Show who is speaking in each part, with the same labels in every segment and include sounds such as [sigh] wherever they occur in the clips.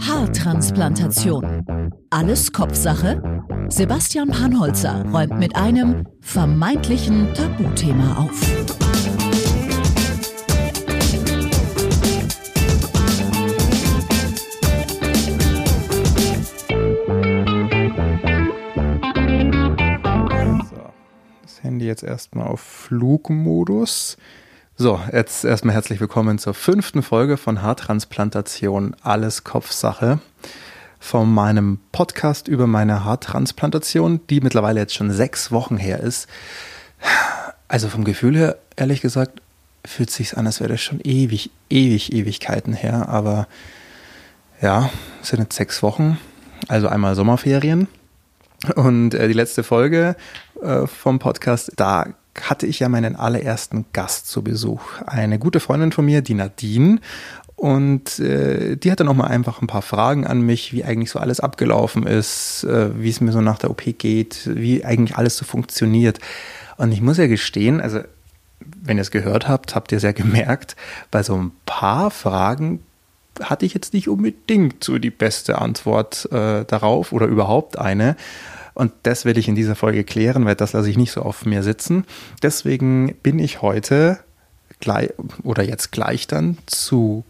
Speaker 1: Haartransplantation. Alles Kopfsache? Sebastian Panholzer räumt mit einem vermeintlichen Tabuthema auf.
Speaker 2: das Handy jetzt erstmal auf Flugmodus. So, jetzt erstmal herzlich willkommen zur fünften Folge von Haartransplantation Alles Kopfsache. Von meinem Podcast über meine Haartransplantation, die mittlerweile jetzt schon sechs Wochen her ist. Also vom Gefühl her, ehrlich gesagt, fühlt sich an, als wäre das schon ewig, ewig, Ewigkeiten her. Aber ja, es sind jetzt sechs Wochen, also einmal Sommerferien. Und äh, die letzte Folge äh, vom Podcast, da hatte ich ja meinen allerersten Gast zu Besuch. Eine gute Freundin von mir, die Nadine. Und äh, die hatte nochmal einfach ein paar Fragen an mich, wie eigentlich so alles abgelaufen ist, äh, wie es mir so nach der OP geht, wie eigentlich alles so funktioniert. Und ich muss ja gestehen, also wenn ihr es gehört habt, habt ihr es ja gemerkt, bei so ein paar Fragen hatte ich jetzt nicht unbedingt so die beste Antwort äh, darauf oder überhaupt eine. Und das werde ich in dieser Folge klären, weil das lasse ich nicht so auf mir sitzen. Deswegen bin ich heute gleich oder jetzt gleich dann zu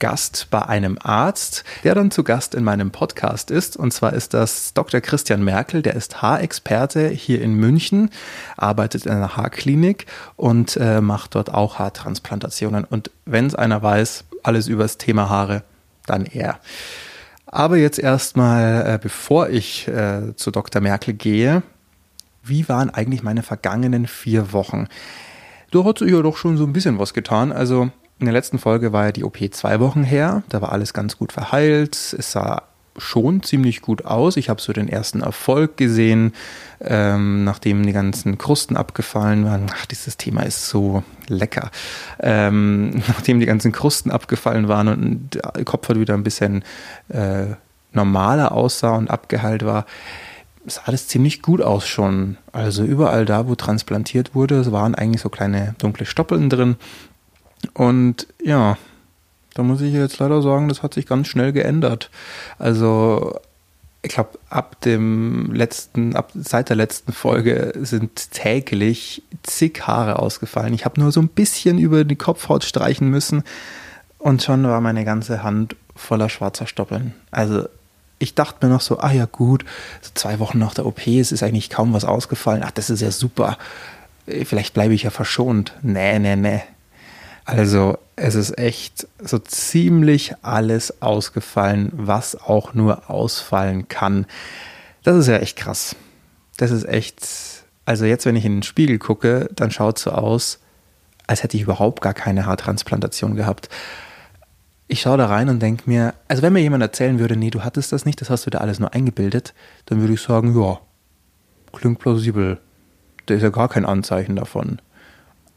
Speaker 2: Gast bei einem Arzt, der dann zu Gast in meinem Podcast ist. Und zwar ist das Dr. Christian Merkel, der ist Haarexperte hier in München, arbeitet in einer Haarklinik und äh, macht dort auch Haartransplantationen. Und wenn es einer weiß, alles über das Thema Haare, dann er. Aber jetzt erstmal, äh, bevor ich äh, zu Dr. Merkel gehe, wie waren eigentlich meine vergangenen vier Wochen? Da hat sich ja doch schon so ein bisschen was getan. Also in der letzten Folge war ja die OP zwei Wochen her. Da war alles ganz gut verheilt. Es sah schon ziemlich gut aus. Ich habe so den ersten Erfolg gesehen, ähm, nachdem die ganzen Krusten abgefallen waren. Ach, dieses Thema ist so lecker. Ähm, [laughs] nachdem die ganzen Krusten abgefallen waren und der Kopf hat wieder ein bisschen äh, normaler aussah und abgeheilt war, sah das ziemlich gut aus schon. Also überall da, wo transplantiert wurde, waren eigentlich so kleine dunkle Stoppeln drin. Und ja, da muss ich jetzt leider sagen, das hat sich ganz schnell geändert. Also ich glaube, ab dem letzten, ab seit der letzten Folge sind täglich zig Haare ausgefallen. Ich habe nur so ein bisschen über die Kopfhaut streichen müssen und schon war meine ganze Hand voller schwarzer Stoppeln. Also ich dachte mir noch so, ah ja gut, so zwei Wochen nach der OP, es ist eigentlich kaum was ausgefallen. Ach, das ist ja super. Vielleicht bleibe ich ja verschont. Nee, nee, nee. Also es ist echt so ziemlich alles ausgefallen, was auch nur ausfallen kann. Das ist ja echt krass. Das ist echt, also jetzt, wenn ich in den Spiegel gucke, dann schaut es so aus, als hätte ich überhaupt gar keine Haartransplantation gehabt. Ich schaue da rein und denke mir, also wenn mir jemand erzählen würde, nee, du hattest das nicht, das hast du da alles nur eingebildet, dann würde ich sagen, ja, klingt plausibel. Da ist ja gar kein Anzeichen davon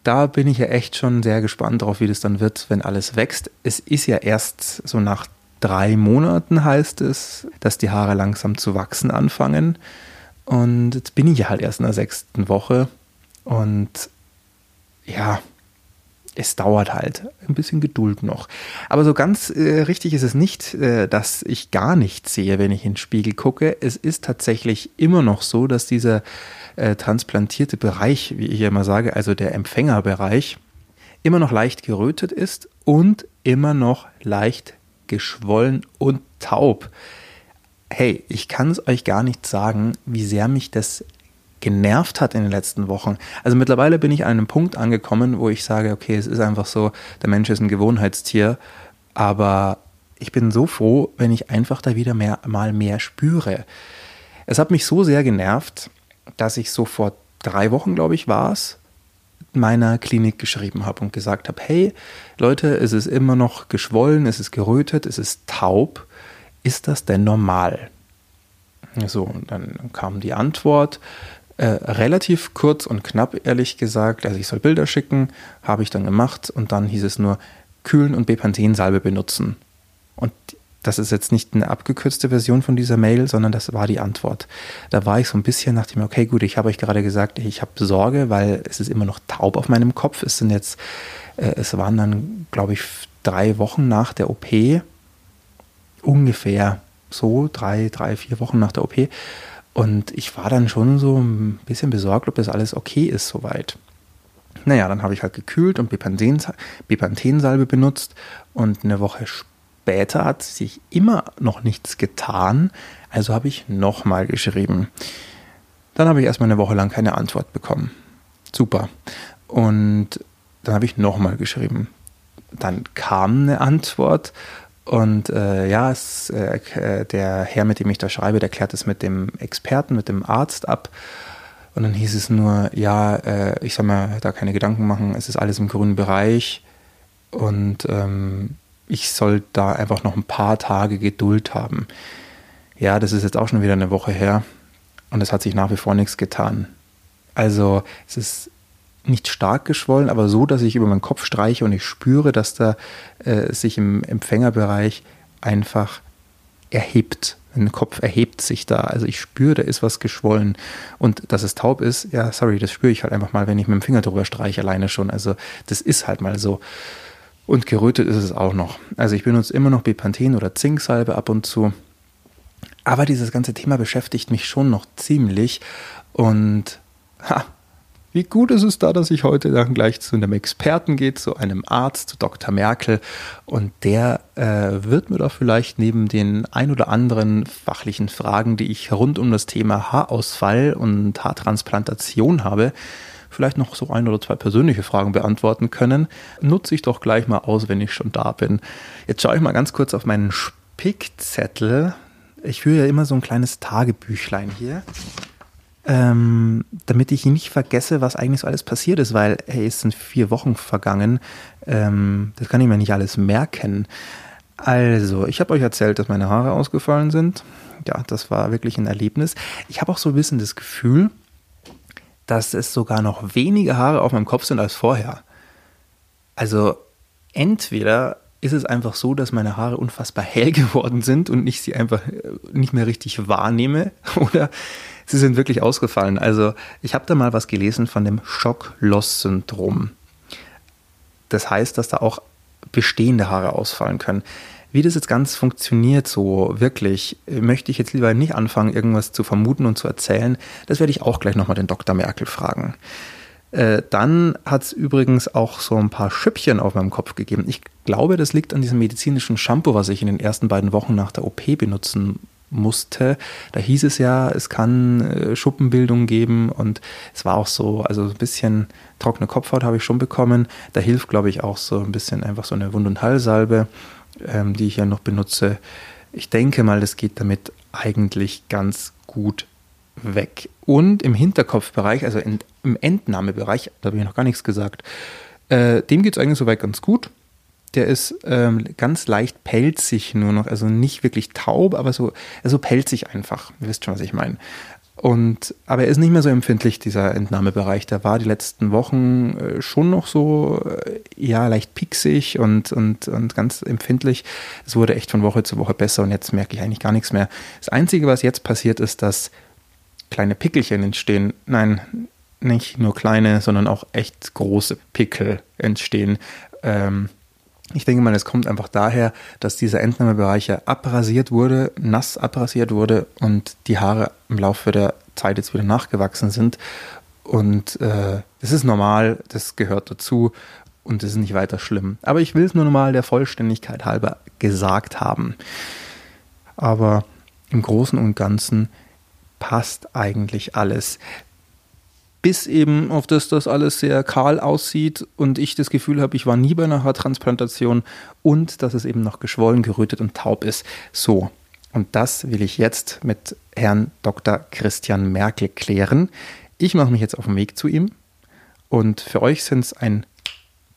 Speaker 2: da bin ich ja echt schon sehr gespannt drauf, wie das dann wird, wenn alles wächst. Es ist ja erst so nach drei Monaten heißt es, dass die Haare langsam zu wachsen anfangen. Und jetzt bin ich ja halt erst in der sechsten Woche. Und ja, es dauert halt ein bisschen Geduld noch. Aber so ganz äh, richtig ist es nicht, äh, dass ich gar nichts sehe, wenn ich in den Spiegel gucke. Es ist tatsächlich immer noch so, dass dieser äh, transplantierte Bereich, wie ich immer sage, also der Empfängerbereich, immer noch leicht gerötet ist und immer noch leicht geschwollen und taub. Hey, ich kann es euch gar nicht sagen, wie sehr mich das genervt hat in den letzten Wochen. Also mittlerweile bin ich an einem Punkt angekommen, wo ich sage, okay, es ist einfach so, der Mensch ist ein Gewohnheitstier, aber ich bin so froh, wenn ich einfach da wieder mehr, mal mehr spüre. Es hat mich so sehr genervt, dass ich so vor drei Wochen, glaube ich, war es, meiner Klinik geschrieben habe und gesagt habe, hey Leute, es ist immer noch geschwollen, es ist gerötet, es ist taub. Ist das denn normal? So, und dann kam die Antwort, äh, relativ kurz und knapp, ehrlich gesagt. Also ich soll Bilder schicken, habe ich dann gemacht und dann hieß es nur kühlen und Bepanthen-Salbe benutzen. Das ist jetzt nicht eine abgekürzte Version von dieser Mail, sondern das war die Antwort. Da war ich so ein bisschen, nach dem, okay, gut, ich habe euch gerade gesagt, ich habe Sorge, weil es ist immer noch taub auf meinem Kopf. Es sind jetzt, äh, es waren dann, glaube ich, drei Wochen nach der OP. ungefähr so drei, drei, vier Wochen nach der OP. Und ich war dann schon so ein bisschen besorgt, ob das alles okay ist soweit. Naja, dann habe ich halt gekühlt und Bepanthensalbe benutzt und eine Woche später hat sich immer noch nichts getan, also habe ich nochmal geschrieben. Dann habe ich erstmal eine Woche lang keine Antwort bekommen. Super. Und dann habe ich nochmal geschrieben. Dann kam eine Antwort und äh, ja, es, äh, der Herr, mit dem ich da schreibe, der klärt es mit dem Experten, mit dem Arzt ab. Und dann hieß es nur, ja, äh, ich soll mir da keine Gedanken machen, es ist alles im grünen Bereich und ähm, ich soll da einfach noch ein paar Tage Geduld haben. Ja, das ist jetzt auch schon wieder eine Woche her und es hat sich nach wie vor nichts getan. Also es ist nicht stark geschwollen, aber so, dass ich über meinen Kopf streiche und ich spüre, dass da äh, sich im Empfängerbereich einfach erhebt. Mein Kopf erhebt sich da. Also ich spüre, da ist was geschwollen. Und dass es taub ist, ja, sorry, das spüre ich halt einfach mal, wenn ich mit dem Finger drüber streiche, alleine schon. Also das ist halt mal so. Und gerötet ist es auch noch. Also ich benutze immer noch Bepanthen oder Zinksalbe ab und zu. Aber dieses ganze Thema beschäftigt mich schon noch ziemlich. Und ha, wie gut ist es da, dass ich heute dann gleich zu einem Experten gehe, zu einem Arzt, zu Dr. Merkel. Und der äh, wird mir doch vielleicht neben den ein oder anderen fachlichen Fragen, die ich rund um das Thema Haarausfall und Haartransplantation habe, vielleicht noch so ein oder zwei persönliche Fragen beantworten können. Nutze ich doch gleich mal aus, wenn ich schon da bin. Jetzt schaue ich mal ganz kurz auf meinen Spickzettel. Ich führe ja immer so ein kleines Tagebüchlein hier ähm, damit ich nicht vergesse, was eigentlich so alles passiert ist, weil, hey, es sind vier Wochen vergangen. Ähm, das kann ich mir nicht alles merken. Also, ich habe euch erzählt, dass meine Haare ausgefallen sind. Ja, das war wirklich ein Erlebnis. Ich habe auch so ein bisschen das Gefühl, dass es sogar noch weniger Haare auf meinem Kopf sind als vorher. Also, entweder ist es einfach so, dass meine Haare unfassbar hell [laughs] geworden sind und ich sie einfach äh, nicht mehr richtig wahrnehme. [laughs] Oder sie sind wirklich ausgefallen. Also ich habe da mal was gelesen von dem Shock-Loss-Syndrom. Das heißt, dass da auch bestehende Haare ausfallen können. Wie das jetzt ganz funktioniert, so wirklich, möchte ich jetzt lieber nicht anfangen, irgendwas zu vermuten und zu erzählen. Das werde ich auch gleich nochmal den Dr. Merkel fragen. Äh, dann hat es übrigens auch so ein paar Schüppchen auf meinem Kopf gegeben. Ich glaube, das liegt an diesem medizinischen Shampoo, was ich in den ersten beiden Wochen nach der OP benutzen musste. Da hieß es ja, es kann äh, Schuppenbildung geben und es war auch so, also ein bisschen trockene Kopfhaut habe ich schon bekommen. Da hilft, glaube ich, auch so ein bisschen einfach so eine Wund- und Hallsalbe, ähm, die ich ja noch benutze. Ich denke mal, das geht damit eigentlich ganz gut weg. Und im Hinterkopfbereich, also in, im Entnahmebereich, da habe ich noch gar nichts gesagt, äh, dem geht es eigentlich soweit ganz gut der ist ähm, ganz leicht pelzig nur noch, also nicht wirklich taub, aber so also pelzig einfach. Ihr wisst schon, was ich meine. Und, aber er ist nicht mehr so empfindlich, dieser Entnahmebereich. Der war die letzten Wochen äh, schon noch so, äh, ja, leicht pieksig und, und, und ganz empfindlich. Es wurde echt von Woche zu Woche besser und jetzt merke ich eigentlich gar nichts mehr. Das Einzige, was jetzt passiert, ist, dass kleine Pickelchen entstehen. Nein, nicht nur kleine, sondern auch echt große Pickel entstehen. Ähm, ich denke mal, es kommt einfach daher, dass dieser Entnahmebereich ja abrasiert wurde, nass abrasiert wurde und die Haare im Laufe der Zeit jetzt wieder nachgewachsen sind. Und äh, das ist normal, das gehört dazu und es ist nicht weiter schlimm. Aber ich will es nur mal der Vollständigkeit halber gesagt haben. Aber im Großen und Ganzen passt eigentlich alles bis eben auf das das alles sehr kahl aussieht und ich das Gefühl habe, ich war nie bei einer Haartransplantation und dass es eben noch geschwollen, gerötet und taub ist. So, und das will ich jetzt mit Herrn Dr. Christian Merkel klären. Ich mache mich jetzt auf den Weg zu ihm und für euch sind es ein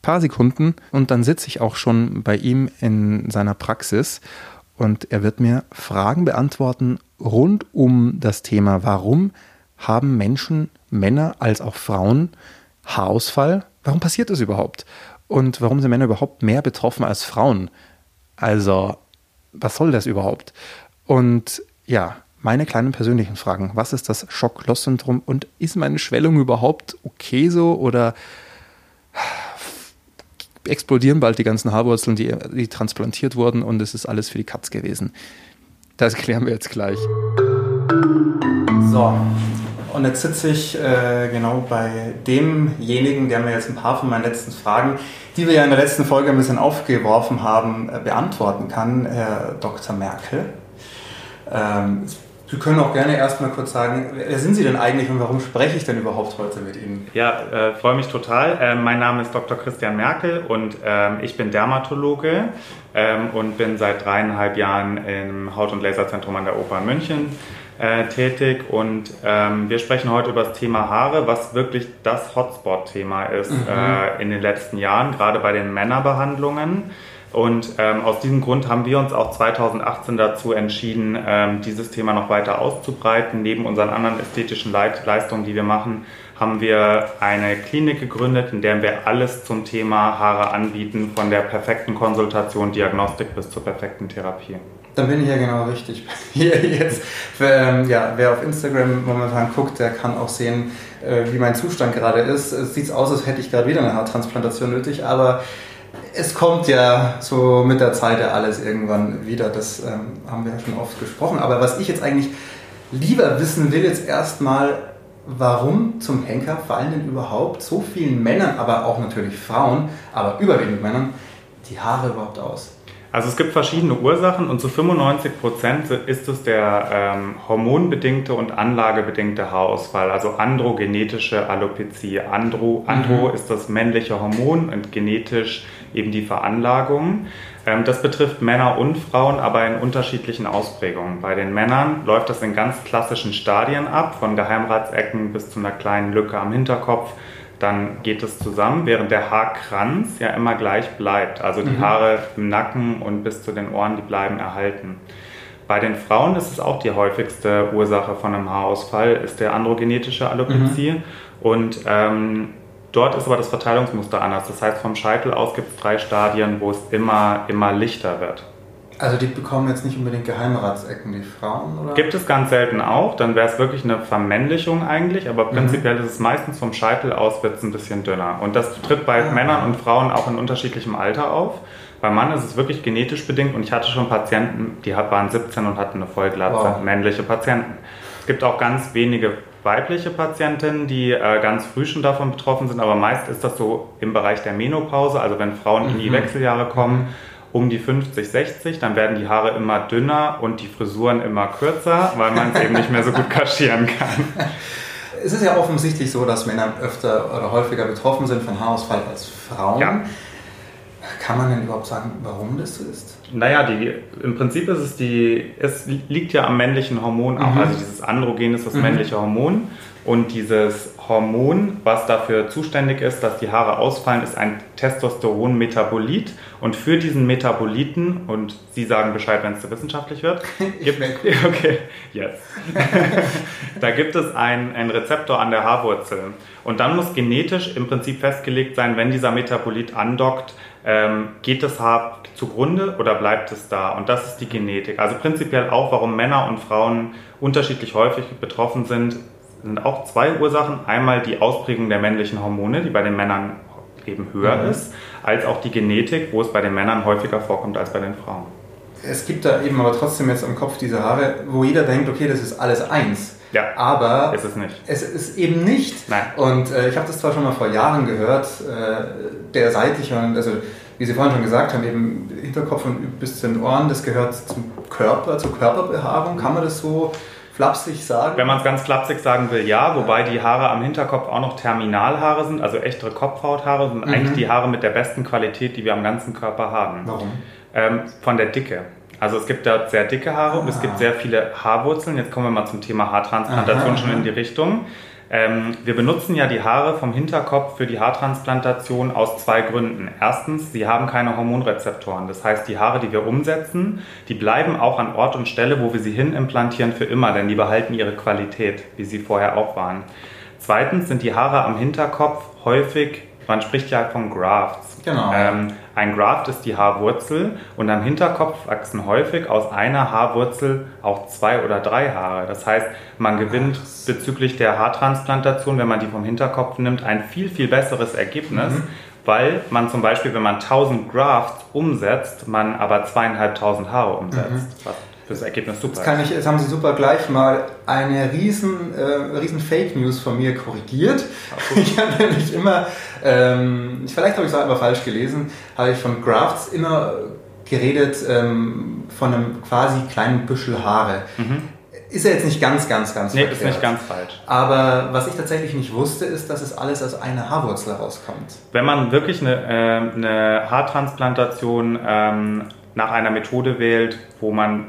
Speaker 2: paar Sekunden und dann sitze ich auch schon bei ihm in seiner Praxis und er wird mir Fragen beantworten rund um das Thema, warum haben Menschen Männer als auch Frauen Haarausfall. Warum passiert das überhaupt? Und warum sind Männer überhaupt mehr betroffen als Frauen? Also, was soll das überhaupt? Und ja, meine kleinen persönlichen Fragen. Was ist das Schock-Loss-Syndrom und ist meine Schwellung überhaupt okay so oder explodieren bald die ganzen Haarwurzeln, die, die transplantiert wurden und es ist alles für die Katz gewesen. Das klären wir jetzt gleich. So, und jetzt sitze ich äh, genau bei demjenigen, der mir jetzt ein paar von meinen letzten Fragen, die wir ja in der letzten Folge ein bisschen aufgeworfen haben, äh, beantworten kann, Herr Dr. Merkel. Ähm, Sie können auch gerne erstmal kurz sagen, wer sind Sie denn eigentlich und warum spreche ich denn überhaupt heute mit Ihnen?
Speaker 3: Ja, äh, freue mich total. Äh, mein Name ist Dr. Christian Merkel und äh, ich bin Dermatologe ähm, und bin seit dreieinhalb Jahren im Haut- und Laserzentrum an der Oper in München äh, tätig und ähm, wir sprechen heute über das Thema Haare, was wirklich das Hotspot-Thema ist mhm. Äh, in den letzten Jahren, gerade bei den Männerbehandlungen. Und ähm, aus diesem Grund haben wir uns auch 2018 dazu entschieden, ähm, dieses Thema noch weiter auszubreiten. Neben unseren anderen ästhetischen Leit Leistungen, die wir machen, haben wir eine Klinik gegründet, in der wir alles zum Thema Haare anbieten, von der perfekten Konsultation, Diagnostik bis zur perfekten Therapie.
Speaker 2: Dann bin ich ja genau richtig [laughs] hier jetzt. Ähm, ja, wer auf Instagram momentan guckt, der kann auch sehen, äh, wie mein Zustand gerade ist. Es sieht aus, als hätte ich gerade wieder eine Haartransplantation nötig, aber es kommt ja so mit der Zeit ja alles irgendwann wieder. Das ähm, haben wir ja schon oft gesprochen. Aber was ich jetzt eigentlich lieber wissen will, jetzt erstmal, warum zum Henker fallen denn überhaupt so vielen Männern, aber auch natürlich Frauen, aber überwiegend Männern, die Haare überhaupt aus?
Speaker 3: Also es gibt verschiedene Ursachen und zu 95 Prozent ist es der ähm, hormonbedingte und anlagebedingte Haarausfall, also androgenetische Alopezie. Andro, Andro mhm. ist das männliche Hormon und genetisch eben die Veranlagung. Ähm, das betrifft Männer und Frauen, aber in unterschiedlichen Ausprägungen. Bei den Männern läuft das in ganz klassischen Stadien ab, von Geheimratsecken bis zu einer kleinen Lücke am Hinterkopf dann geht es zusammen, während der Haarkranz ja immer gleich bleibt. Also die mhm. Haare im Nacken und bis zu den Ohren, die bleiben erhalten. Bei den Frauen ist es auch die häufigste Ursache von einem Haarausfall, ist der androgenetische Alopezie. Mhm. Und ähm, dort ist aber das Verteilungsmuster anders. Das heißt, vom Scheitel aus gibt es drei Stadien, wo es immer, immer lichter wird.
Speaker 2: Also die bekommen jetzt nicht unbedingt Geheimratsecken, die Frauen, oder?
Speaker 3: Gibt es ganz selten auch, dann wäre es wirklich eine Vermännlichung eigentlich, aber mhm. prinzipiell mhm. ist es meistens vom Scheitel aus wird es ein bisschen dünner. Und das tritt bei ah. Männern und Frauen auch in unterschiedlichem Alter auf. Beim Mann ist es wirklich genetisch bedingt und ich hatte schon Patienten, die waren 17 und hatten eine Vollglatze, wow. männliche Patienten. Es gibt auch ganz wenige weibliche Patientinnen, die äh, ganz früh schon davon betroffen sind, aber meist ist das so im Bereich der Menopause, also wenn Frauen mhm. in die mhm. Wechseljahre kommen mhm um die 50, 60, dann werden die Haare immer dünner und die Frisuren immer kürzer, weil man es eben nicht mehr so gut kaschieren kann.
Speaker 2: Es ist ja offensichtlich so, dass Männer öfter oder häufiger betroffen sind von Haarausfall als Frauen. Ja. Kann man denn überhaupt sagen, warum das so ist?
Speaker 3: Naja, die, im Prinzip ist es die, es liegt ja am männlichen Hormon auch. Mhm. Also dieses Androgen ist das mhm. männliche Hormon. Und dieses Hormon, was dafür zuständig ist, dass die Haare ausfallen, ist ein Testosteron-Metabolit. Und für diesen Metaboliten, und Sie sagen Bescheid, wenn es zu wissenschaftlich wird, [laughs] gibt, [laughs] okay, yes. [laughs] da gibt es einen Rezeptor an der Haarwurzel. Und dann muss genetisch im Prinzip festgelegt sein, wenn dieser Metabolit andockt, ähm, geht das Haar zugrunde oder bleibt es da? Und das ist die Genetik. Also prinzipiell auch, warum Männer und Frauen unterschiedlich häufig betroffen sind, sind auch zwei Ursachen. Einmal die Ausprägung der männlichen Hormone, die bei den Männern eben höher mhm. ist, als auch die Genetik, wo es bei den Männern häufiger vorkommt als bei den Frauen.
Speaker 2: Es gibt da eben aber trotzdem jetzt im Kopf diese Haare, wo jeder denkt, okay, das ist alles eins.
Speaker 3: Ja,
Speaker 2: aber
Speaker 3: ist es nicht.
Speaker 2: Es ist eben nicht.
Speaker 3: Nein.
Speaker 2: Und äh, ich habe das zwar schon mal vor Jahren gehört, äh, der seitliche, also wie Sie vorhin schon gesagt haben, eben Hinterkopf und bis zu den Ohren, das gehört zum Körper, zur Körperbehaarung. Kann man das so flapsig sagen?
Speaker 3: Wenn man es ganz flapsig sagen will, ja. Wobei die Haare am Hinterkopf auch noch Terminalhaare sind, also echtere Kopfhauthaare, sind mhm. eigentlich die Haare mit der besten Qualität, die wir am ganzen Körper haben.
Speaker 2: Warum?
Speaker 3: Ähm, von der Dicke. Also es gibt da sehr dicke Haare ah. und es gibt ah. sehr viele Haarwurzeln. Jetzt kommen wir mal zum Thema Haartransplantation Aha. schon in die Richtung. Ähm, wir benutzen ja die Haare vom Hinterkopf für die Haartransplantation aus zwei Gründen. Erstens, sie haben keine Hormonrezeptoren. Das heißt, die Haare, die wir umsetzen, die bleiben auch an Ort und Stelle, wo wir sie hin implantieren für immer, denn die behalten ihre Qualität, wie sie vorher auch waren. Zweitens sind die Haare am Hinterkopf häufig, man spricht ja von Grafts.
Speaker 2: Genau.
Speaker 3: Ähm, ein Graft ist die Haarwurzel und am Hinterkopf wachsen häufig aus einer Haarwurzel auch zwei oder drei Haare. Das heißt, man gewinnt bezüglich der Haartransplantation, wenn man die vom Hinterkopf nimmt, ein viel, viel besseres Ergebnis. Mhm. weil man zum Beispiel, wenn man 1000 Grafts umsetzt, man aber zweieinhalbtausend Haare umsetzt. Mhm. Das Ergebnis super
Speaker 2: jetzt, kann ich, jetzt haben Sie super gleich mal eine riesen, äh, riesen Fake News von mir korrigiert. Ich habe nämlich immer, ähm, vielleicht habe ich es auch einfach falsch gelesen, habe ich von Grafts immer geredet ähm, von einem quasi kleinen Büschel Haare. Mhm. Ist ja jetzt nicht ganz, ganz, ganz
Speaker 3: Nee, verkehrt. ist nicht ganz falsch.
Speaker 2: Aber was ich tatsächlich nicht wusste, ist, dass es alles aus einer Haarwurzel rauskommt.
Speaker 3: Wenn man wirklich eine, äh, eine Haartransplantation ähm, nach einer Methode wählt, wo man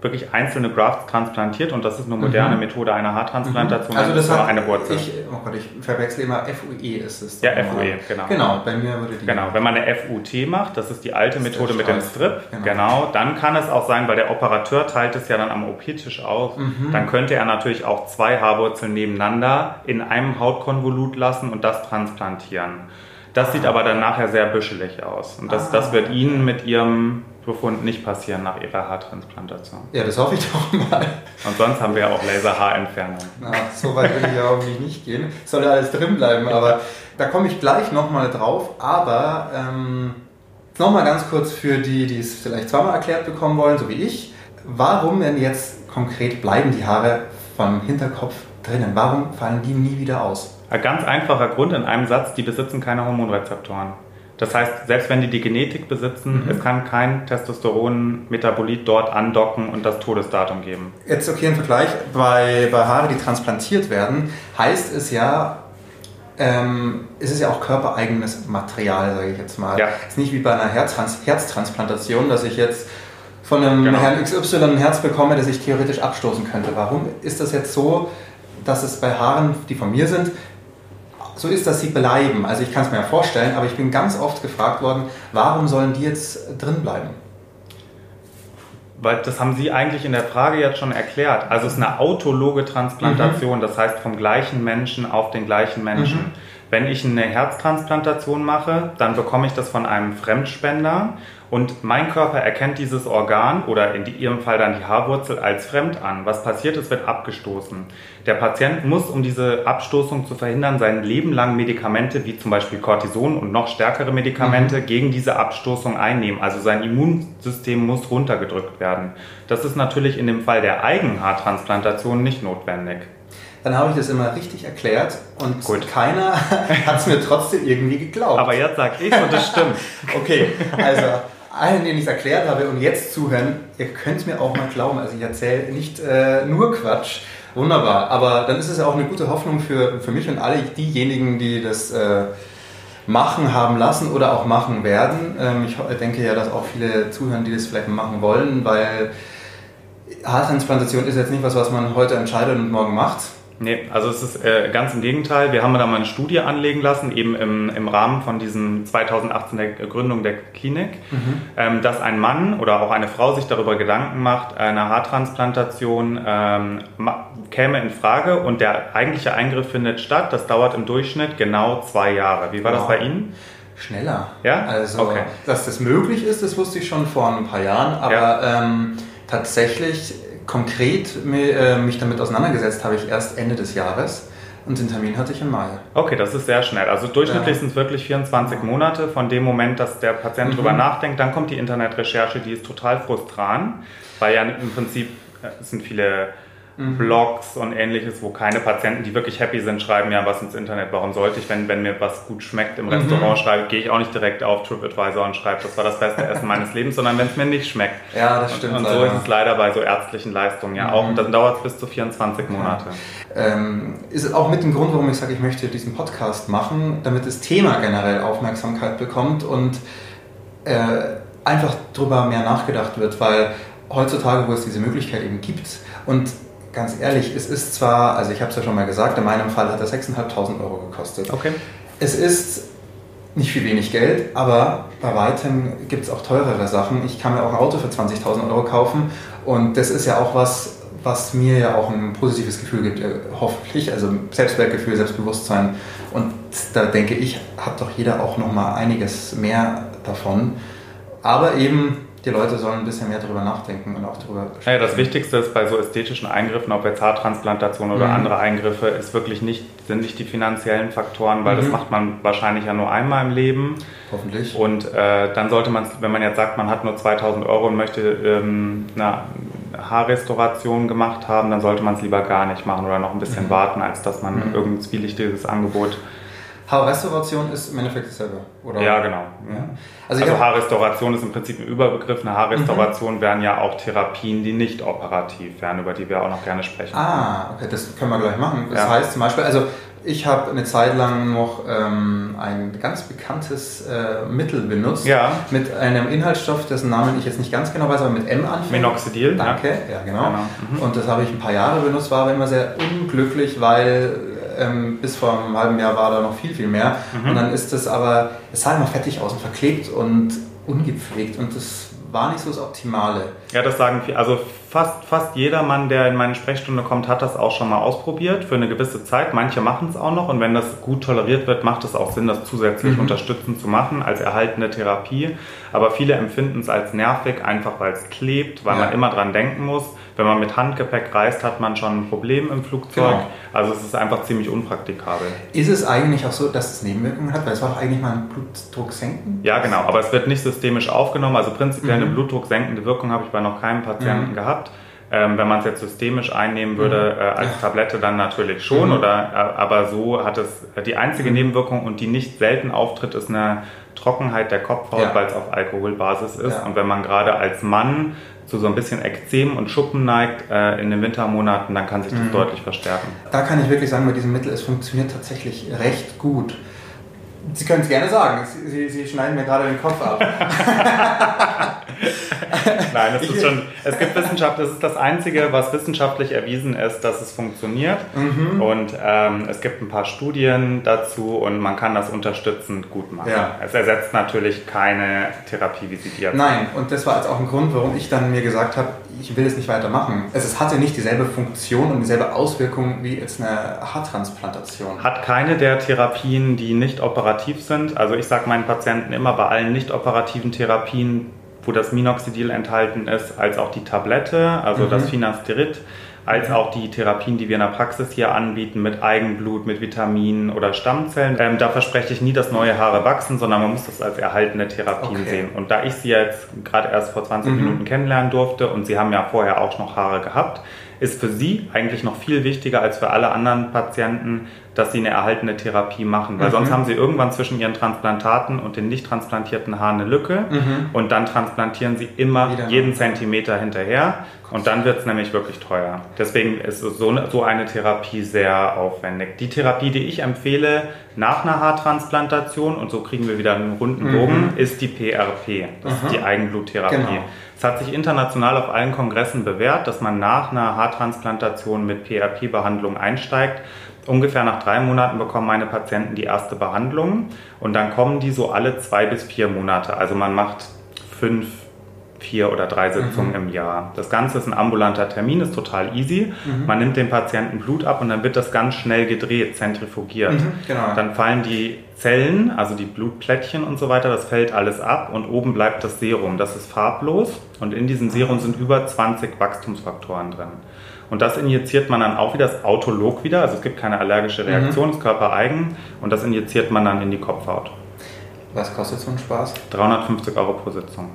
Speaker 3: wirklich einzelne Grafts transplantiert und das ist eine moderne mhm. Methode einer Haartransplantation.
Speaker 2: Also das hat eine Wurzel. Ich, oh Gott, ich verwechsel immer FUE ist es.
Speaker 3: Ja, FUE, genau.
Speaker 2: Genau, bei mir würde
Speaker 3: die. Genau, wenn man eine FUT macht, das ist die alte ist Methode mit dem Strip, genau. genau. dann kann es auch sein, weil der Operateur teilt es ja dann am OP-Tisch aus, mhm. dann könnte er natürlich auch zwei Haarwurzeln nebeneinander in einem Hautkonvolut lassen und das transplantieren. Das sieht aber dann nachher sehr büschelig aus. Und das, ah. das wird Ihnen mit Ihrem Befund nicht passieren nach ihrer Haartransplantation.
Speaker 2: Ja, das hoffe ich doch mal.
Speaker 3: Und sonst haben wir ja auch Laserhaarentfernung.
Speaker 2: Na, so weit will ich ja auch nicht gehen. Soll ja alles drin bleiben, aber da komme ich gleich nochmal drauf. Aber ähm, nochmal ganz kurz für die, die es vielleicht zweimal erklärt bekommen wollen, so wie ich. Warum denn jetzt konkret bleiben die Haare vom Hinterkopf drinnen? Warum fallen die nie wieder aus?
Speaker 3: Ein ganz einfacher Grund in einem Satz, die besitzen keine Hormonrezeptoren. Das heißt, selbst wenn die die Genetik besitzen, mhm. es kann kein Testosteron-Metabolit dort andocken und das Todesdatum geben.
Speaker 2: Jetzt okay, ein Vergleich. Bei, bei Haare, die transplantiert werden, heißt es ja, ähm, es ist ja auch körpereigenes Material, sage ich jetzt mal. Ja. Es ist nicht wie bei einer Herztrans Herztransplantation, dass ich jetzt von einem genau. Herrn XY ein Herz bekomme, das ich theoretisch abstoßen könnte. Warum ist das jetzt so, dass es bei Haaren, die von mir sind, so ist, dass sie bleiben. Also ich kann es mir ja vorstellen, aber ich bin ganz oft gefragt worden, warum sollen die jetzt drin bleiben?
Speaker 3: Weil das haben Sie eigentlich in der Frage jetzt schon erklärt. Also es ist eine autologe Transplantation, mhm. das heißt vom gleichen Menschen auf den gleichen Menschen. Mhm. Wenn ich eine Herztransplantation mache, dann bekomme ich das von einem Fremdspender und mein Körper erkennt dieses Organ oder in Ihrem Fall dann die Haarwurzel als fremd an. Was passiert? Es wird abgestoßen. Der Patient muss, um diese Abstoßung zu verhindern, sein Leben lang Medikamente wie zum Beispiel Cortison und noch stärkere Medikamente mhm. gegen diese Abstoßung einnehmen. Also sein Immunsystem muss runtergedrückt werden. Das ist natürlich in dem Fall der Eigenhaartransplantation nicht notwendig
Speaker 2: dann habe ich das immer richtig erklärt und Gut. keiner [laughs] hat es mir trotzdem irgendwie geglaubt.
Speaker 3: Aber jetzt sag ich und das stimmt. [laughs]
Speaker 2: okay, also allen, denen ich es erklärt habe und jetzt zuhören, ihr könnt mir auch mal glauben. Also ich erzähle nicht äh, nur Quatsch. Wunderbar. Aber dann ist es ja auch eine gute Hoffnung für, für mich und alle diejenigen, die das äh, machen haben lassen oder auch machen werden. Ähm, ich denke ja, dass auch viele zuhören, die das vielleicht machen wollen, weil Haartransplantation ist jetzt nicht was, was man heute entscheidet und morgen macht
Speaker 3: Nee, also es ist äh, ganz im Gegenteil. Wir haben da mal eine Studie anlegen lassen, eben im, im Rahmen von diesem 2018 der Gründung der Klinik, mhm. ähm, dass ein Mann oder auch eine Frau sich darüber Gedanken macht, eine Haartransplantation ähm, käme in Frage und der eigentliche Eingriff findet statt. Das dauert im Durchschnitt genau zwei Jahre. Wie war wow. das bei Ihnen?
Speaker 2: Schneller.
Speaker 3: Ja?
Speaker 2: Also, okay. dass das möglich ist, das wusste ich schon vor ein paar Jahren, aber ja. ähm, tatsächlich konkret äh, mich damit auseinandergesetzt habe ich erst Ende des Jahres. Und den Termin hatte ich im Mai.
Speaker 3: Okay, das ist sehr schnell. Also durchschnittlich ja. sind es wirklich 24 Monate von dem Moment, dass der Patient mhm. drüber nachdenkt. Dann kommt die Internetrecherche, die ist total frustrant, weil ja im Prinzip äh, sind viele mhm. Blogs und ähnliches, wo keine Patienten, die wirklich happy sind, schreiben ja was ins Internet. Warum sollte ich, wenn, wenn mir was gut schmeckt im mhm. Restaurant schreibe, gehe ich auch nicht direkt auf TripAdvisor und schreibe, das war das beste Essen meines Lebens, sondern wenn es mir nicht schmeckt.
Speaker 2: Ja, das stimmt.
Speaker 3: Und, und so ist es leider bei so ärztlichen Leistungen ja mhm. auch. Und dann dauert es bis zu 24 Monate.
Speaker 2: Ähm, ist auch mit dem Grund, warum ich sage, ich möchte diesen Podcast machen, damit das Thema generell Aufmerksamkeit bekommt und äh, einfach darüber mehr nachgedacht wird, weil heutzutage, wo es diese Möglichkeit eben gibt und ganz ehrlich, es ist zwar, also ich habe es ja schon mal gesagt, in meinem Fall hat er 6.500 Euro gekostet.
Speaker 3: Okay.
Speaker 2: Es ist nicht viel wenig Geld, aber bei weitem gibt es auch teurere Sachen. Ich kann mir auch ein Auto für 20.000 Euro kaufen und das ist ja auch was, was mir ja auch ein positives Gefühl gibt, äh, hoffentlich, also Selbstwertgefühl, Selbstbewusstsein. Und da denke ich, hat doch jeder auch noch mal einiges mehr davon. Aber eben die Leute sollen ein bisschen mehr darüber nachdenken und auch darüber
Speaker 3: sprechen. Ja, das Wichtigste ist bei so ästhetischen Eingriffen, ob jetzt Haartransplantation oder mhm. andere Eingriffe, ist wirklich nicht, sind nicht die finanziellen Faktoren, weil mhm. das macht man wahrscheinlich ja nur einmal im Leben.
Speaker 2: Hoffentlich.
Speaker 3: Und äh, dann sollte man, wenn man jetzt sagt, man hat nur 2000 Euro und möchte ähm, eine Haarrestauration gemacht haben, dann sollte man es lieber gar nicht machen oder noch ein bisschen mhm. warten, als dass man mhm. irgendein zwielichtiges Angebot
Speaker 2: Haarrestauration ist im Endeffekt dasselbe,
Speaker 3: oder? Ja, genau. Ja. Also, also Haarrestauration ist im Prinzip ein Überbegriff. Eine Haarrestauration mhm. wären ja auch Therapien, die nicht operativ wären, über die wir auch noch gerne sprechen.
Speaker 2: Ah, okay, das können wir gleich machen. Das ja. heißt zum Beispiel, also ich habe eine Zeit lang noch ähm, ein ganz bekanntes äh, Mittel benutzt
Speaker 3: ja.
Speaker 2: mit einem Inhaltsstoff, dessen Namen ich jetzt nicht ganz genau weiß, aber mit M anfängt.
Speaker 3: Minoxidil.
Speaker 2: Danke, ja, ja genau. genau. Mhm. Und das habe ich ein paar Jahre benutzt, war aber immer sehr unglücklich, weil ähm, bis vor einem halben Jahr war da noch viel, viel mehr. Mhm. Und dann ist es aber, es sah immer fettig aus und verklebt und ungepflegt und das war nicht so das Optimale.
Speaker 3: Ja, das sagen viele. Also fast, fast jeder Mann, der in meine Sprechstunde kommt, hat das auch schon mal ausprobiert für eine gewisse Zeit. Manche machen es auch noch und wenn das gut toleriert wird, macht es auch Sinn, das zusätzlich mhm. unterstützend zu machen als erhaltende Therapie. Aber viele empfinden es als nervig, einfach weil es klebt, weil ja. man immer dran denken muss. Wenn man mit Handgepäck reist, hat man schon ein Problem im Flugzeug. Genau. Also es ist einfach ziemlich unpraktikabel.
Speaker 2: Ist es eigentlich auch so, dass es Nebenwirkungen hat? Weil es war doch eigentlich mal ein Blutdruck senken?
Speaker 3: Ja, genau. Aber es wird nicht systemisch aufgenommen. Also prinzipiell mhm. eine blutdrucksenkende Wirkung habe ich bei noch keinem Patienten mhm. gehabt. Ähm, wenn man es jetzt systemisch einnehmen würde, mhm. äh, als ja. Tablette dann natürlich schon, mhm. oder, äh, aber so hat es die einzige mhm. Nebenwirkung und die nicht selten auftritt, ist eine Trockenheit der Kopfhaut, ja. weil es auf Alkoholbasis ist. Ja. Und wenn man gerade als Mann zu so ein bisschen Ekzem und Schuppen neigt äh, in den Wintermonaten, dann kann sich das mhm. deutlich verstärken.
Speaker 2: Da kann ich wirklich sagen, bei diesem Mittel, es funktioniert tatsächlich recht gut. Sie können es gerne sagen. Sie, Sie, schneiden mir gerade den Kopf ab. [laughs] [laughs] [laughs]
Speaker 3: Nein, es ist schon, es gibt Wissenschaft, das ist das Einzige, was wissenschaftlich erwiesen ist, dass es funktioniert. Mhm. Und ähm, es gibt ein paar Studien dazu und man kann das unterstützend gut machen. Ja. Es ersetzt natürlich keine Therapie, wie sie die
Speaker 2: jetzt Nein, und das war jetzt auch ein Grund, warum ich dann mir gesagt habe, ich will es nicht weitermachen. Es hatte nicht dieselbe Funktion und dieselbe Auswirkung wie jetzt eine Haartransplantation.
Speaker 3: Hat keine der Therapien, die nicht operativ sind. Also ich sage meinen Patienten immer bei allen nicht operativen Therapien, wo das Minoxidil enthalten ist, als auch die Tablette, also mhm. das Finasterid, als auch die Therapien, die wir in der Praxis hier anbieten mit Eigenblut, mit Vitaminen oder Stammzellen. Ähm, da verspreche ich nie, dass neue Haare wachsen, sondern man muss das als erhaltene Therapien okay. sehen. Und da ich sie jetzt gerade erst vor 20 mhm. Minuten kennenlernen durfte und sie haben ja vorher auch noch Haare gehabt, ist für sie eigentlich noch viel wichtiger als für alle anderen Patienten, dass sie eine erhaltene Therapie machen. Weil mhm. sonst haben sie irgendwann zwischen ihren Transplantaten und den nicht transplantierten Haaren eine Lücke mhm. und dann transplantieren sie immer Wieder. jeden Zentimeter hinterher und dann wird es nämlich wirklich teuer. Deswegen ist so, so eine Therapie sehr aufwendig. Die Therapie, die ich empfehle nach einer Haartransplantation, und so kriegen wir wieder einen runden Bogen, mhm. ist die PRP. Das ist die Eigenbluttherapie. Genau. Es hat sich international auf allen Kongressen bewährt, dass man nach einer Haartransplantation mit PRP-Behandlung einsteigt. Ungefähr nach drei Monaten bekommen meine Patienten die erste Behandlung und dann kommen die so alle zwei bis vier Monate. Also man macht fünf vier oder drei Sitzungen mhm. im Jahr. Das Ganze ist ein ambulanter Termin, ist total easy. Mhm. Man nimmt dem Patienten Blut ab und dann wird das ganz schnell gedreht, zentrifugiert. Mhm, genau. Dann fallen die Zellen, also die Blutplättchen und so weiter, das fällt alles ab und oben bleibt das Serum. Das ist farblos und in diesem Serum sind über 20 Wachstumsfaktoren drin. Und das injiziert man dann auch wieder, das autolog wieder, also es gibt keine allergische Reaktion, mhm. ist körpereigen und das injiziert man dann in die Kopfhaut.
Speaker 2: Was kostet so ein Spaß?
Speaker 3: 350 Euro pro Sitzung.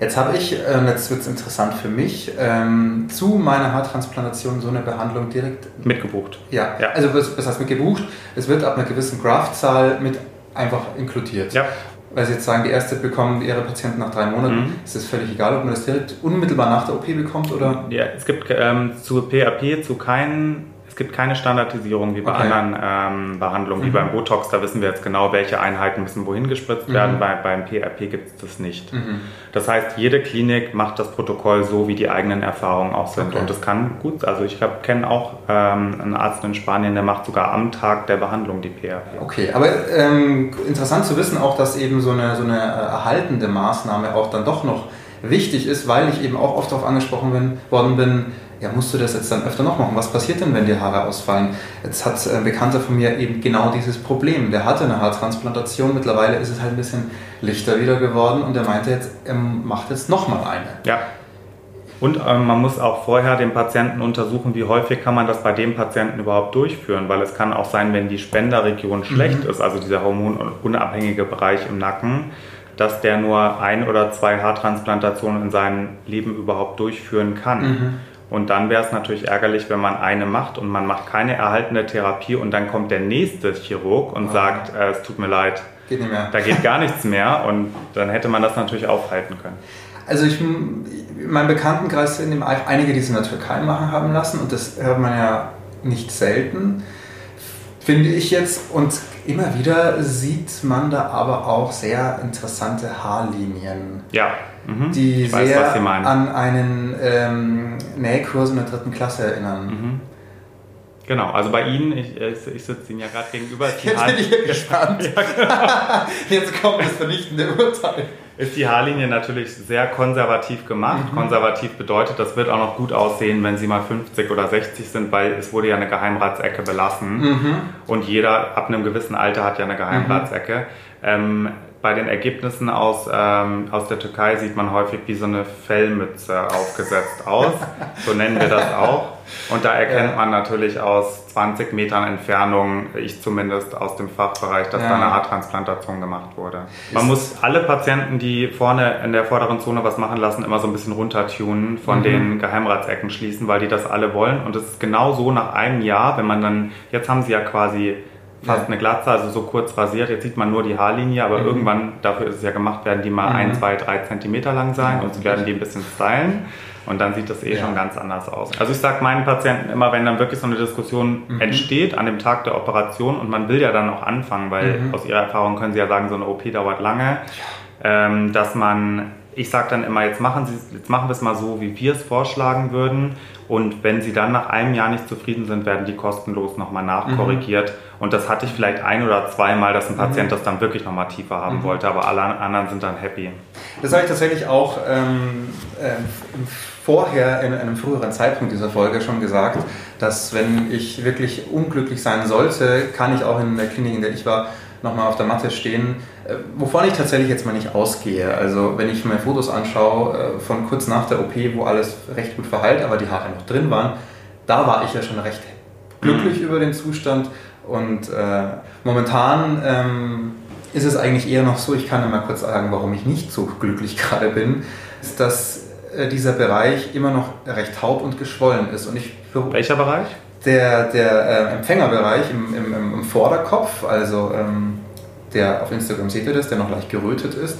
Speaker 2: Jetzt habe ich, äh, jetzt wird es interessant für mich, ähm, zu meiner Haartransplantation so eine Behandlung direkt
Speaker 3: mitgebucht.
Speaker 2: Ja, ja. also was, was heißt mitgebucht? Es wird ab einer gewissen Graftzahl mit einfach inkludiert.
Speaker 3: Ja.
Speaker 2: Weil Sie jetzt sagen, die erste bekommen Ihre Patienten nach drei Monaten. Mhm. Ist es völlig egal, ob man das direkt unmittelbar nach der OP bekommt oder?
Speaker 3: Ja, es gibt ähm, zu PAP zu keinen es gibt keine Standardisierung wie bei okay. anderen ähm, Behandlungen, mhm. wie beim Botox. Da wissen wir jetzt genau, welche Einheiten müssen wohin gespritzt mhm. werden. Bei, beim PRP gibt es das nicht. Mhm. Das heißt, jede Klinik macht das Protokoll so, wie die eigenen Erfahrungen auch sind. Okay. Und das kann gut. Also ich kenne auch ähm, einen Arzt in Spanien, der macht sogar am Tag der Behandlung die PRP.
Speaker 2: Okay, aber ähm, interessant zu wissen auch, dass eben so eine, so eine äh, erhaltende Maßnahme auch dann doch noch wichtig ist, weil ich eben auch oft darauf angesprochen bin, worden bin, ja, musst du das jetzt dann öfter noch machen? Was passiert denn, wenn die Haare ausfallen? Jetzt hat ein Bekannter von mir eben genau dieses Problem. Der hatte eine Haartransplantation, mittlerweile ist es halt ein bisschen lichter wieder geworden und er meinte jetzt, er macht jetzt nochmal eine.
Speaker 3: Ja. Und ähm, man muss auch vorher den Patienten untersuchen, wie häufig kann man das bei dem Patienten überhaupt durchführen, weil es kann auch sein, wenn die Spenderregion schlecht mhm. ist, also dieser hormonunabhängige Bereich im Nacken, dass der nur ein oder zwei Haartransplantationen in seinem Leben überhaupt durchführen kann. Mhm. Und dann wäre es natürlich ärgerlich, wenn man eine macht und man macht keine erhaltene Therapie und dann kommt der nächste Chirurg und oh. sagt, äh, es tut mir leid, geht da geht gar nichts mehr und dann hätte man das natürlich aufhalten können.
Speaker 2: Also ich, in meinem Bekanntenkreis sind einige, die es in der Türkei machen haben lassen und das hört man ja nicht selten, finde ich jetzt. Und immer wieder sieht man da aber auch sehr interessante Haarlinien.
Speaker 3: Ja.
Speaker 2: Mhm. Die weiß, sehr an einen ähm, Nähkurs in der dritten Klasse erinnern. Mhm.
Speaker 3: Genau, also bei Ihnen, ich, ich sitze Ihnen ja gerade gegenüber.
Speaker 2: Jetzt bin ich gespannt. [laughs] ja, genau. Jetzt kommt das vernichtende Urteil
Speaker 3: ist die Haarlinie natürlich sehr konservativ gemacht. Mhm. Konservativ bedeutet, das wird auch noch gut aussehen, wenn sie mal 50 oder 60 sind, weil es wurde ja eine Geheimratsecke belassen. Mhm. Und jeder ab einem gewissen Alter hat ja eine Geheimratsecke. Mhm. Ähm, bei den Ergebnissen aus, ähm, aus der Türkei sieht man häufig wie so eine Fellmütze aufgesetzt aus. so nennen wir das auch. Und da erkennt ja. man natürlich aus 20 Metern Entfernung, ich zumindest aus dem Fachbereich, dass ja. da eine Haartransplantation gemacht wurde. Man muss alle Patienten, die vorne in der vorderen Zone was machen lassen, immer so ein bisschen runtertunen, von mhm. den Geheimratsecken schließen, weil die das alle wollen. Und es ist genau so nach einem Jahr, wenn man dann, jetzt haben sie ja quasi fast eine Glatze, also so kurz rasiert. Jetzt sieht man nur die Haarlinie, aber mhm. irgendwann, dafür ist es ja gemacht, werden die mal mhm. ein, zwei, drei Zentimeter lang sein und sie werden die ein bisschen stylen. Und dann sieht das eh schon ganz anders aus. Also ich sage meinen Patienten immer, wenn dann wirklich so eine Diskussion mhm. entsteht an dem Tag der Operation und man will ja dann auch anfangen, weil mhm. aus ihrer Erfahrung können sie ja sagen, so eine OP dauert lange, ähm, dass man ich sage dann immer, jetzt machen, Sie, jetzt machen wir es mal so, wie wir es vorschlagen würden. Und wenn Sie dann nach einem Jahr nicht zufrieden sind, werden die kostenlos nochmal nachkorrigiert. Mhm. Und das hatte ich vielleicht ein oder zweimal, dass ein Patient mhm. das dann wirklich nochmal tiefer haben mhm. wollte, aber alle anderen sind dann happy.
Speaker 2: Das habe ich tatsächlich auch ähm, äh, vorher in einem früheren Zeitpunkt dieser Folge schon gesagt, dass wenn ich wirklich unglücklich sein sollte, kann ich auch in der Klinik, in der ich war, nochmal auf der Matte stehen, wovon ich tatsächlich jetzt mal nicht ausgehe. Also wenn ich mir Fotos anschaue äh, von kurz nach der OP, wo alles recht gut verheilt, aber die Haare noch drin waren, da war ich ja schon recht glücklich mhm. über den Zustand. Und äh, momentan ähm, ist es eigentlich eher noch so, ich kann mal kurz sagen, warum ich nicht so glücklich [laughs] gerade bin, ist, dass äh, dieser Bereich immer noch recht taub und geschwollen ist. Und ich,
Speaker 3: Welcher Bereich?
Speaker 2: Der, der äh, Empfängerbereich im, im, im Vorderkopf, also ähm, der auf Instagram seht ihr das, der noch leicht gerötet ist.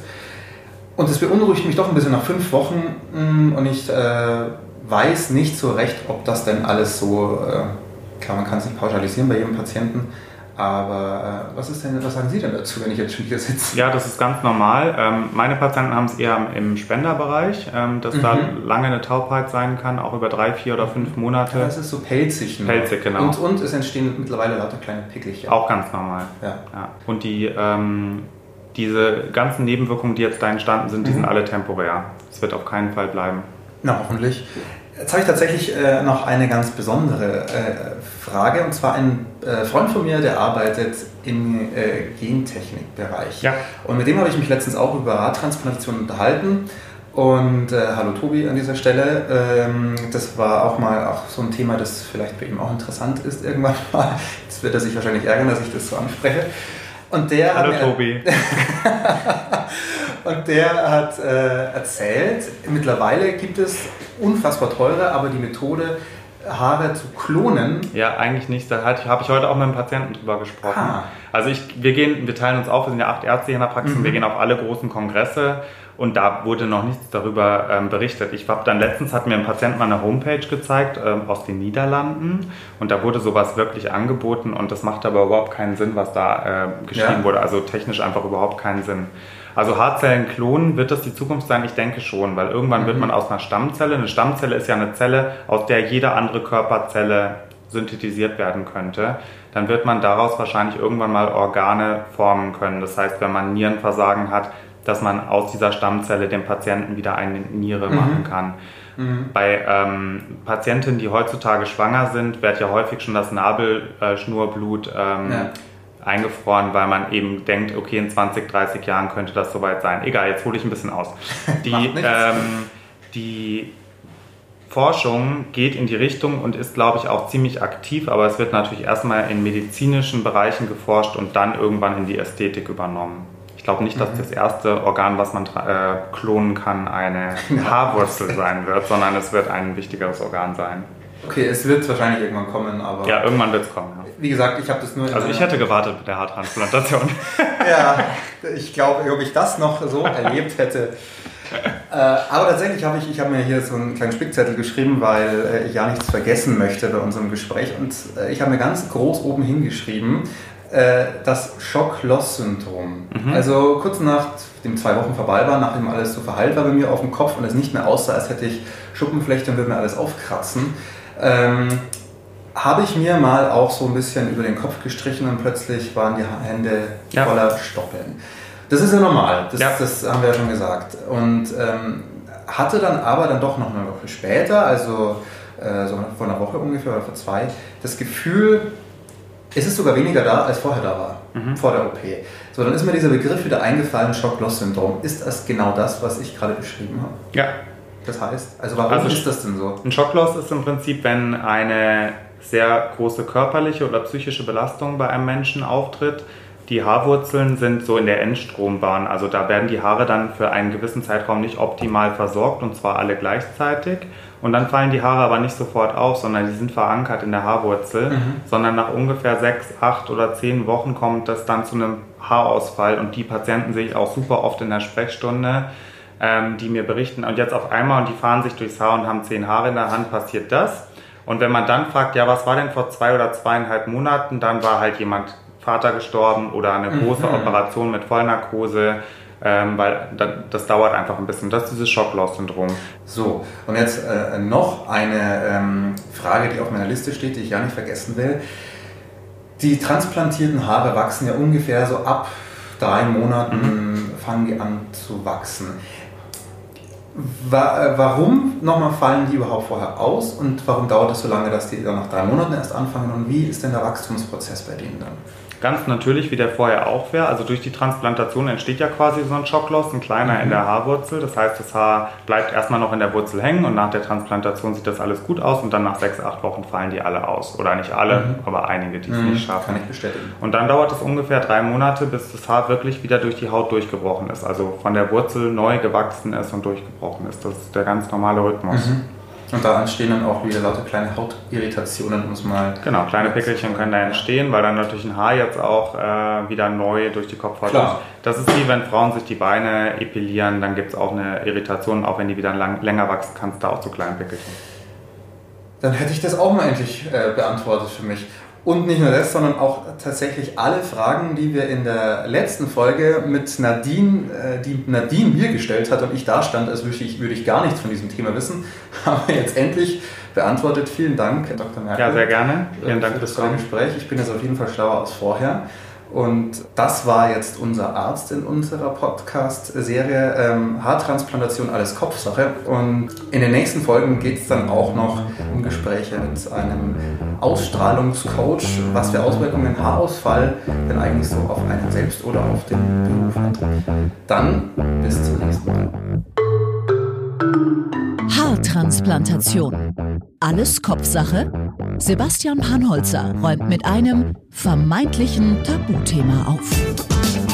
Speaker 2: Und es beunruhigt mich doch ein bisschen nach fünf Wochen mm, und ich äh, weiß nicht so recht, ob das denn alles so, äh, klar, man kann es nicht pauschalisieren bei jedem Patienten, aber äh, was ist denn, was sagen Sie denn dazu, wenn ich jetzt schon hier sitze?
Speaker 3: Ja, das ist ganz normal. Ähm, meine Patienten haben es eher im Spenderbereich, ähm, dass mhm. da lange eine Taubheit sein kann, auch über drei, vier oder fünf Monate.
Speaker 2: Ja, das ist so pelzig.
Speaker 3: Nur. Pelzig, genau.
Speaker 2: Und, und es entstehen mittlerweile lauter kleine Pickelchen.
Speaker 3: Auch ganz normal. Ja. ja. Und die, ähm, diese ganzen Nebenwirkungen, die jetzt da entstanden sind, die mhm. sind alle temporär. Es wird auf keinen Fall bleiben.
Speaker 2: Na, hoffentlich. Jetzt habe ich tatsächlich äh, noch eine ganz besondere äh, Frage und zwar ein äh, Freund von mir, der arbeitet im äh, Gentechnikbereich. Ja. Und mit dem habe ich mich letztens auch über Radtransplantation unterhalten. Und äh, hallo Tobi an dieser Stelle. Ähm, das war auch mal auch so ein Thema, das vielleicht bei ihm auch interessant ist irgendwann [laughs] mal. Jetzt wird er sich wahrscheinlich ärgern, dass ich das so anspreche. Und der
Speaker 3: hallo Tobi. [laughs]
Speaker 2: Und der hat äh, erzählt, mittlerweile gibt es unfassbar teure, aber die Methode, Haare zu klonen.
Speaker 3: Ja, eigentlich nicht. Da habe ich heute auch mit einem Patienten drüber gesprochen. Ah. Also ich, wir gehen, wir teilen uns auf, wir sind ja acht Ärzte hier in der Praxis, mhm. wir gehen auf alle großen Kongresse und da wurde noch nichts darüber ähm, berichtet. Ich habe dann letztens hat mir ein Patient mal eine Homepage gezeigt ähm, aus den Niederlanden und da wurde sowas wirklich angeboten und das macht aber überhaupt keinen Sinn, was da äh, geschrieben ja. wurde. Also technisch einfach überhaupt keinen Sinn. Also Haarzellen klonen, wird das die Zukunft sein? Ich denke schon, weil irgendwann mhm. wird man aus einer Stammzelle, eine Stammzelle ist ja eine Zelle, aus der jede andere Körperzelle synthetisiert werden könnte, dann wird man daraus wahrscheinlich irgendwann mal Organe formen können. Das heißt, wenn man Nierenversagen hat, dass man aus dieser Stammzelle dem Patienten wieder eine Niere mhm. machen kann. Mhm. Bei ähm, Patientinnen, die heutzutage schwanger sind, wird ja häufig schon das Nabelschnurblut ähm, ja. Eingefroren, weil man eben denkt, okay, in 20, 30 Jahren könnte das soweit sein. Egal, jetzt hole ich ein bisschen aus. [laughs] Die, ähm, die Forschung geht in die Richtung und ist, glaube ich, auch ziemlich aktiv, aber es wird natürlich erstmal in medizinischen Bereichen geforscht und dann irgendwann in die Ästhetik übernommen. Ich glaube nicht, dass mhm. das erste Organ, was man äh, klonen kann, eine Haarwurzel sein wird, sondern es wird ein wichtigeres Organ sein.
Speaker 2: Okay, es wird wahrscheinlich irgendwann kommen, aber.
Speaker 3: Ja, irgendwann wird es kommen. Ja.
Speaker 2: Wie gesagt, ich habe das nur.
Speaker 3: also ich hätte gewartet mit der Haartransplantation. [laughs]
Speaker 2: ja, ich glaube, ob ich das noch so [laughs] erlebt hätte, äh, aber tatsächlich habe ich, ich habe mir hier so einen kleinen Spickzettel geschrieben, weil äh, ich ja nichts vergessen möchte bei unserem Gespräch. Und äh, ich habe mir ganz groß oben hingeschrieben, äh, das Schock-Loss-Syndrom. Mhm. Also kurz nachdem zwei Wochen vorbei waren, nachdem alles so verheilt war bei mir auf dem Kopf und es nicht mehr aussah, als hätte ich Schuppenflechte und würde mir alles aufkratzen, ähm, habe ich mir mal auch so ein bisschen über den Kopf gestrichen und plötzlich waren die Hände ja. voller Stoppeln. Das ist ja normal, das, ja. das haben wir ja schon gesagt. Und ähm, hatte dann aber dann doch noch eine Woche später, also äh, so vor einer Woche ungefähr oder vor zwei, das Gefühl, es ist sogar weniger da, als vorher da war, mhm. vor der OP. So, dann ist mir dieser Begriff wieder eingefallen, Shock-Loss-Syndrom. Ist das genau das, was ich gerade beschrieben habe?
Speaker 3: Ja.
Speaker 2: Das heißt, also warum also ist das denn so?
Speaker 3: Ein Shock-Loss ist im Prinzip, wenn eine sehr große körperliche oder psychische Belastung bei einem Menschen auftritt, die Haarwurzeln sind so in der Endstrombahn, also da werden die Haare dann für einen gewissen Zeitraum nicht optimal versorgt und zwar alle gleichzeitig. Und dann fallen die Haare aber nicht sofort auf, sondern die sind verankert in der Haarwurzel, mhm. sondern nach ungefähr sechs, acht oder zehn Wochen kommt das dann zu einem Haarausfall und die Patienten sehe ich auch super oft in der Sprechstunde, ähm, die mir berichten und jetzt auf einmal und die fahren sich durchs Haar und haben zehn Haare in der Hand, passiert das. Und wenn man dann fragt, ja, was war denn vor zwei oder zweieinhalb Monaten, dann war halt jemand Vater gestorben oder eine große mhm. Operation mit Vollnarkose, ähm, weil das dauert einfach ein bisschen. Das ist dieses Shock-Loss-Syndrom.
Speaker 2: So, und jetzt äh, noch eine ähm, Frage, die auf meiner Liste steht, die ich ja nicht vergessen will. Die transplantierten Haare wachsen ja ungefähr so ab drei Monaten, mhm. fangen die an zu wachsen. Äh, warum nochmal fallen die überhaupt vorher aus und warum dauert es so lange, dass die dann nach drei Monaten erst anfangen und wie ist denn der Wachstumsprozess bei denen dann?
Speaker 3: Ganz natürlich, wie der vorher auch wäre. Also durch die Transplantation entsteht ja quasi so ein Schockloss, ein kleiner mhm. in der Haarwurzel. Das heißt, das Haar bleibt erstmal noch in der Wurzel hängen und nach der Transplantation sieht das alles gut aus und dann nach sechs, acht Wochen fallen die alle aus. Oder nicht alle, mhm. aber einige, die es mhm. nicht schaffen.
Speaker 2: Kann ich bestätigen.
Speaker 3: Und dann dauert es ungefähr drei Monate, bis das Haar wirklich wieder durch die Haut durchgebrochen ist. Also von der Wurzel neu gewachsen ist und durchgebrochen ist. Das ist der ganz normale Rhythmus.
Speaker 2: Und da entstehen dann auch wieder lauter kleine Hautirritationen, um es mal.
Speaker 3: Genau, kleine Pickelchen können da entstehen, weil dann natürlich ein Haar jetzt auch äh, wieder neu durch die Kopfhaut
Speaker 2: Klar.
Speaker 3: Das ist wie wenn Frauen sich die Beine epilieren, dann gibt es auch eine Irritation, auch wenn die wieder lang, länger wachsen, kannst da auch so kleine Pickelchen.
Speaker 2: Dann hätte ich das auch mal endlich äh, beantwortet für mich. Und nicht nur das, sondern auch tatsächlich alle Fragen, die wir in der letzten Folge mit Nadine, äh, die Nadine mir gestellt hat und ich da stand, als würde ich, würde ich gar nichts von diesem Thema wissen, [laughs] haben wir jetzt endlich beantwortet. Vielen Dank, Dr.
Speaker 3: Merkel. Ja, sehr gerne.
Speaker 2: Vielen Dank für das tolle Gespräch. Ich bin jetzt auf jeden Fall schlauer als vorher. Und das war jetzt unser Arzt in unserer Podcast-Serie ähm, Haartransplantation, alles Kopfsache. Und in den nächsten Folgen geht es dann auch noch um Gespräche mit einem Ausstrahlungscoach, was für Auswirkungen Haarausfall denn eigentlich so auf einen selbst oder auf den Beruf hat. Dann bis zum nächsten Mal.
Speaker 1: Haartransplantation. Alles Kopfsache? Sebastian Panholzer räumt mit einem vermeintlichen Tabuthema auf.